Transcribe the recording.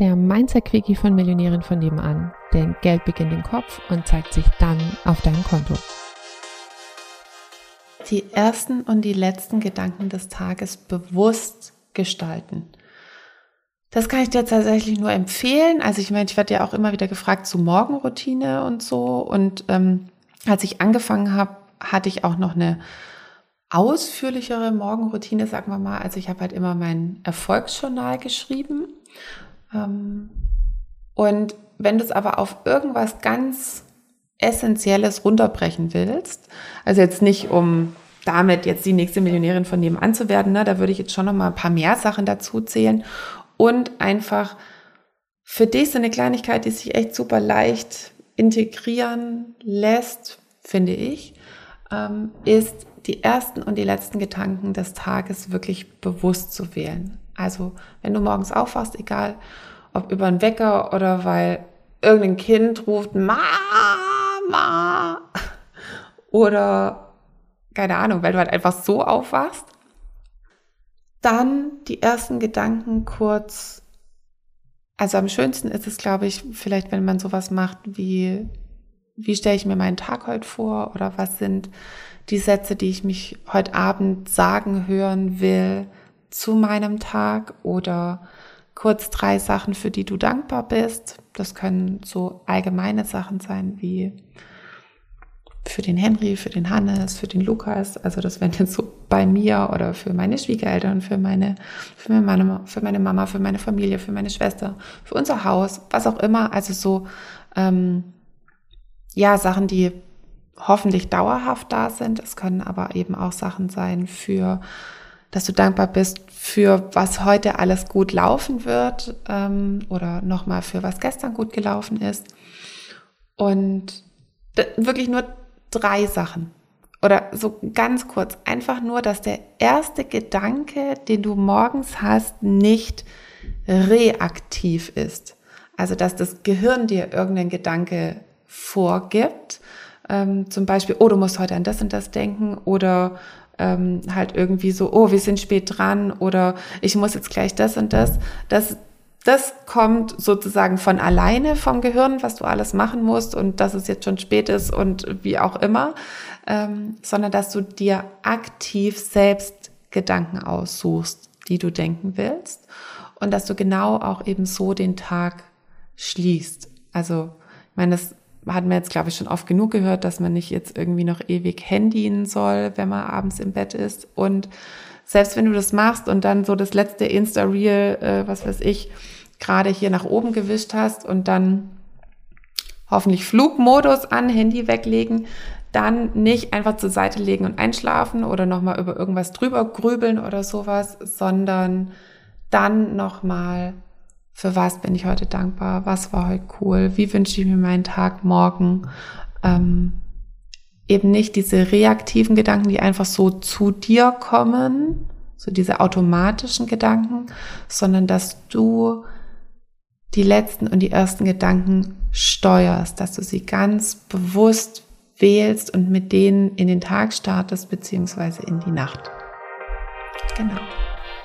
der Mindset-Quickie von Millionären von nebenan. Denn Geld beginnt im Kopf und zeigt sich dann auf deinem Konto. Die ersten und die letzten Gedanken des Tages bewusst gestalten. Das kann ich dir tatsächlich nur empfehlen. Also ich meine, ich werde ja auch immer wieder gefragt zu Morgenroutine und so. Und ähm, als ich angefangen habe, hatte ich auch noch eine ausführlichere Morgenroutine, sagen wir mal. Also ich habe halt immer mein Erfolgsjournal geschrieben. Ähm, und wenn du es aber auf irgendwas ganz Essentielles runterbrechen willst, also jetzt nicht um damit jetzt die nächste Millionärin von nebenan zu werden, ne, da würde ich jetzt schon noch mal ein paar mehr Sachen dazu zählen und einfach für dich so eine Kleinigkeit, die sich echt super leicht integrieren lässt, finde ich, ähm, ist die ersten und die letzten Gedanken des Tages wirklich bewusst zu wählen. Also wenn du morgens aufwachst, egal ob über einen Wecker oder weil irgendein Kind ruft Mama oder keine Ahnung, weil du halt einfach so aufwachst, dann die ersten Gedanken kurz. Also am schönsten ist es, glaube ich, vielleicht, wenn man sowas macht wie, wie stelle ich mir meinen Tag heute vor oder was sind die Sätze, die ich mich heute Abend sagen hören will zu meinem Tag oder kurz drei Sachen, für die du dankbar bist. Das können so allgemeine Sachen sein wie für den Henry, für den Hannes, für den Lukas. Also das wären jetzt so bei mir oder für meine Schwiegereltern, für meine, für meine, für meine Mama, für meine Familie, für meine Schwester, für unser Haus, was auch immer. Also so ähm, ja Sachen, die hoffentlich dauerhaft da sind. Es können aber eben auch Sachen sein für, dass du dankbar bist für was heute alles gut laufen wird ähm, oder nochmal für was gestern gut gelaufen ist. Und wirklich nur drei Sachen. Oder so ganz kurz, einfach nur, dass der erste Gedanke, den du morgens hast, nicht reaktiv ist. Also, dass das Gehirn dir irgendeinen Gedanke vorgibt, ähm, zum Beispiel, oh, du musst heute an das und das denken oder ähm, halt irgendwie so, oh, wir sind spät dran oder ich muss jetzt gleich das und das. Das, das kommt sozusagen von alleine vom Gehirn, was du alles machen musst und dass es jetzt schon spät ist und wie auch immer, ähm, sondern dass du dir aktiv selbst Gedanken aussuchst, die du denken willst und dass du genau auch eben so den Tag schließt. Also, ich meine, das hat man jetzt, glaube ich, schon oft genug gehört, dass man nicht jetzt irgendwie noch ewig handyen soll, wenn man abends im Bett ist. Und selbst wenn du das machst und dann so das letzte Insta-Reel, äh, was weiß ich, gerade hier nach oben gewischt hast und dann hoffentlich Flugmodus an, Handy weglegen, dann nicht einfach zur Seite legen und einschlafen oder nochmal über irgendwas drüber grübeln oder sowas, sondern dann nochmal für was bin ich heute dankbar, was war heute cool, wie wünsche ich mir meinen Tag morgen. Ähm, eben nicht diese reaktiven Gedanken, die einfach so zu dir kommen, so diese automatischen Gedanken, sondern dass du die letzten und die ersten Gedanken steuerst, dass du sie ganz bewusst wählst und mit denen in den Tag startest, beziehungsweise in die Nacht. Genau.